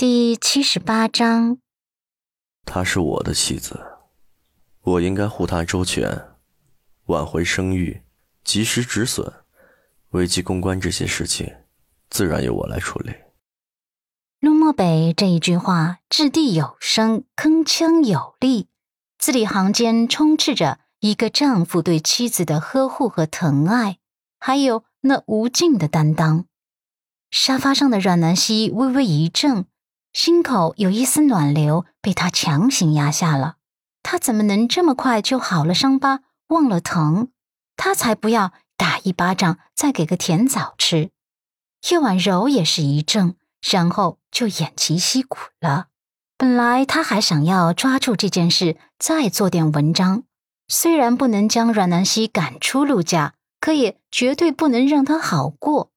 第七十八章，她是我的妻子，我应该护她周全，挽回声誉，及时止损，危机公关这些事情，自然由我来处理。陆漠北这一句话掷地有声，铿锵有力，字里行间充斥着一个丈夫对妻子的呵护和疼爱，还有那无尽的担当。沙发上的阮南希微微一怔。心口有一丝暖流被他强行压下了，他怎么能这么快就好了伤疤，忘了疼？他才不要打一巴掌，再给个甜枣吃。叶婉柔也是一怔，然后就偃旗息鼓了。本来他还想要抓住这件事再做点文章，虽然不能将阮南希赶出陆家，可也绝对不能让他好过。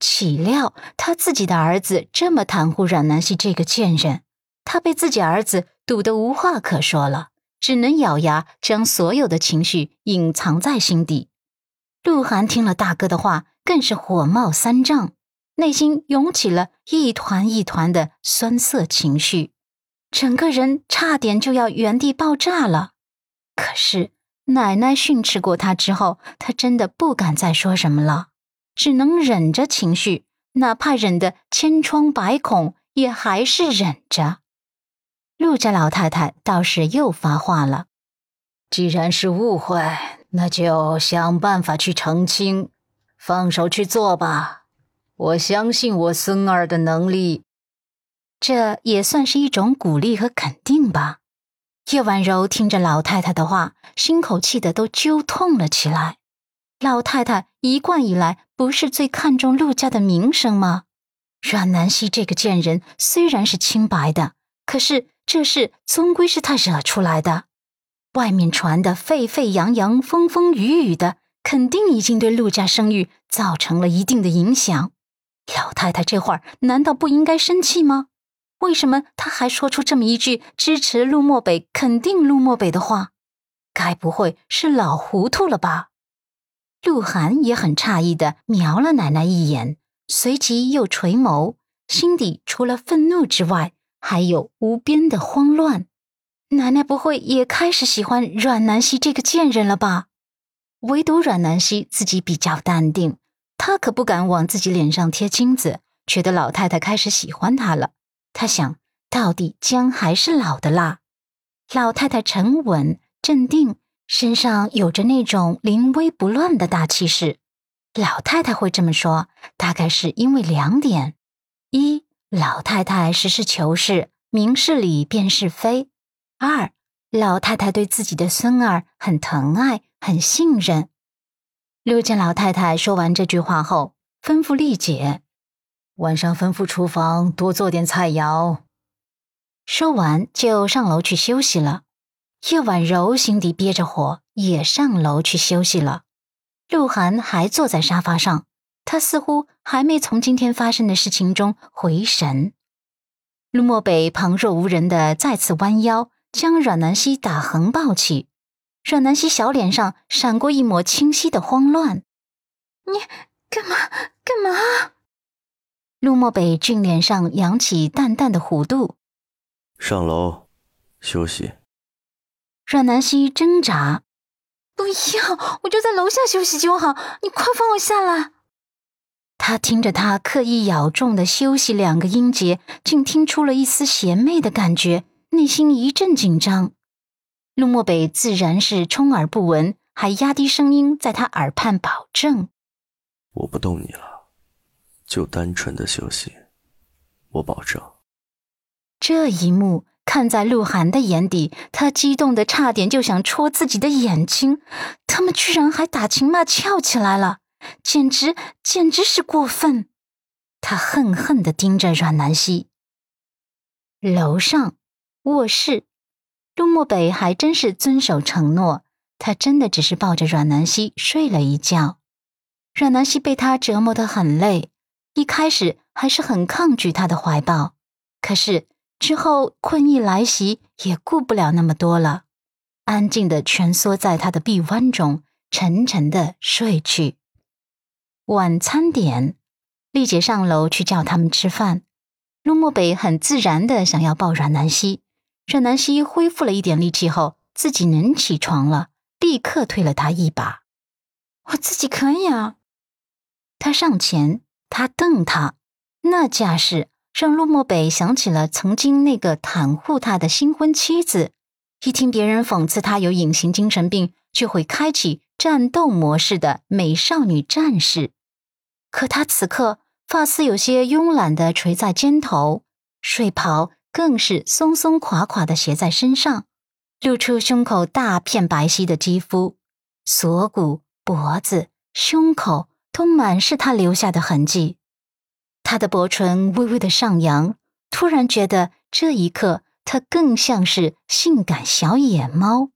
岂料他自己的儿子这么袒护阮南希这个贱人，他被自己儿子堵得无话可说了，只能咬牙将所有的情绪隐藏在心底。鹿晗听了大哥的话，更是火冒三丈，内心涌起了一团一团的酸涩情绪，整个人差点就要原地爆炸了。可是奶奶训斥过他之后，他真的不敢再说什么了。只能忍着情绪，哪怕忍得千疮百孔，也还是忍着。陆家老太太倒是又发话了：“既然是误会，那就想办法去澄清，放手去做吧。我相信我孙儿的能力。”这也算是一种鼓励和肯定吧。叶婉柔听着老太太的话，心口气的都揪痛了起来。老太太一贯以来不是最看重陆家的名声吗？阮南希这个贱人虽然是清白的，可是这事终归是她惹出来的。外面传的沸沸扬扬、风风雨雨的，肯定已经对陆家声誉造成了一定的影响。老太太这会儿难道不应该生气吗？为什么她还说出这么一句支持陆漠北、肯定陆漠北的话？该不会是老糊涂了吧？鹿晗也很诧异的瞄了奶奶一眼，随即又垂眸，心底除了愤怒之外，还有无边的慌乱。奶奶不会也开始喜欢阮南希这个贱人了吧？唯独阮南希自己比较淡定，她可不敢往自己脸上贴金子，觉得老太太开始喜欢她了。她想到底姜还是老的辣。老太太沉稳镇定。身上有着那种临危不乱的大气势，老太太会这么说，大概是因为两点：一，老太太实事求是，明事理，辨是非；二，老太太对自己的孙儿很疼爱，很信任。陆家老太太说完这句话后，吩咐丽姐：“晚上吩咐厨房多做点菜肴。”说完就上楼去休息了。叶婉柔心底憋着火，也上楼去休息了。鹿晗还坐在沙发上，他似乎还没从今天发生的事情中回神。陆漠北旁若无人的再次弯腰，将阮南希打横抱起。阮南希小脸上闪过一抹清晰的慌乱：“你干嘛？干嘛？”陆漠北俊脸上扬起淡淡的弧度：“上楼休息。”阮南希挣扎：“不要，我就在楼下休息就好，你快放我下来。”他听着他刻意咬重的“休息”两个音节，竟听出了一丝邪魅的感觉，内心一阵紧张。陆漠北自然是充耳不闻，还压低声音在他耳畔保证：“我不动你了，就单纯的休息，我保证。”这一幕。看在鹿晗的眼底，他激动的差点就想戳自己的眼睛。他们居然还打情骂俏起来了，简直简直是过分！他恨恨的盯着阮南希。楼上卧室，陆漠北还真是遵守承诺，他真的只是抱着阮南希睡了一觉。阮南希被他折磨得很累，一开始还是很抗拒他的怀抱，可是。之后，困意来袭，也顾不了那么多了，安静的蜷缩在他的臂弯中，沉沉的睡去。晚餐点，丽姐上楼去叫他们吃饭。陆漠北很自然的想要抱阮南希，阮南希恢复了一点力气后，自己能起床了，立刻推了他一把：“我自己可以啊！”他上前，他瞪他，那架势让陆漠北想起了曾经那个袒护他的新婚妻子。一听别人讽刺他有隐形精神病，就会开启战斗模式的美少女战士。可他此刻。发丝有些慵懒的垂在肩头，睡袍更是松松垮垮的斜在身上，露出胸口大片白皙的肌肤，锁骨、脖子、胸口都满是他留下的痕迹。他的薄唇微微的上扬，突然觉得这一刻他更像是性感小野猫。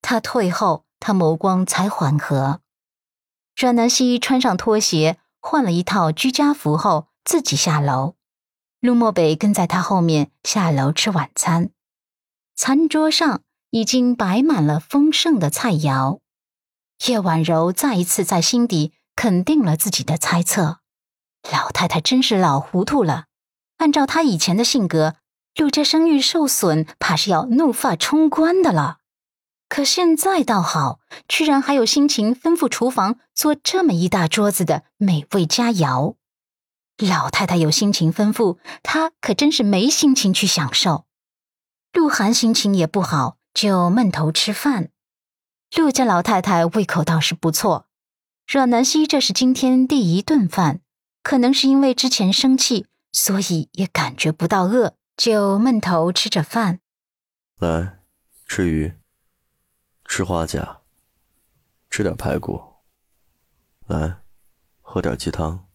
他退后，他眸光才缓和。阮南希穿上拖鞋。换了一套居家服后，自己下楼。陆漠北跟在他后面下楼吃晚餐。餐桌上已经摆满了丰盛的菜肴。叶婉柔再一次在心底肯定了自己的猜测：老太太真是老糊涂了。按照她以前的性格，陆家声誉受损，怕是要怒发冲冠的了。可现在倒好，居然还有心情吩咐厨房做这么一大桌子的美味佳肴。老太太有心情吩咐，她可真是没心情去享受。鹿晗心情也不好，就闷头吃饭。陆家老太太胃口倒是不错，阮南希这是今天第一顿饭，可能是因为之前生气，所以也感觉不到饿，就闷头吃着饭。来，吃鱼。吃花甲，吃点排骨，来，喝点鸡汤。